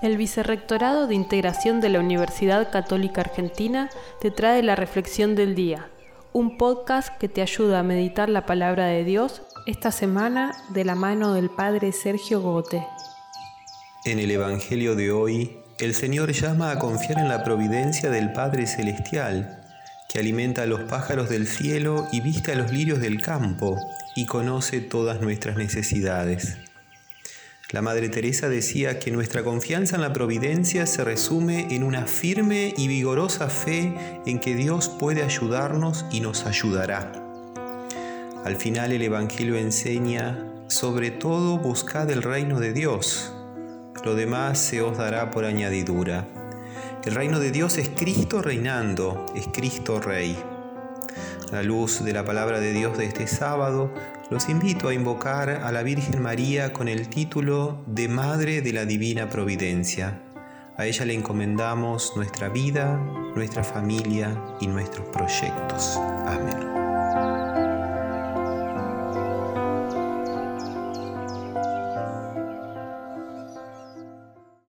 El Vicerrectorado de Integración de la Universidad Católica Argentina te trae la Reflexión del Día, un podcast que te ayuda a meditar la palabra de Dios esta semana de la mano del Padre Sergio Gote. En el Evangelio de hoy, el Señor llama a confiar en la providencia del Padre Celestial, que alimenta a los pájaros del cielo y viste a los lirios del campo y conoce todas nuestras necesidades. La Madre Teresa decía que nuestra confianza en la providencia se resume en una firme y vigorosa fe en que Dios puede ayudarnos y nos ayudará. Al final el Evangelio enseña, sobre todo buscad el reino de Dios, lo demás se os dará por añadidura. El reino de Dios es Cristo reinando, es Cristo Rey. La luz de la palabra de Dios de este sábado, los invito a invocar a la Virgen María con el título de Madre de la Divina Providencia. A ella le encomendamos nuestra vida, nuestra familia y nuestros proyectos. Amén.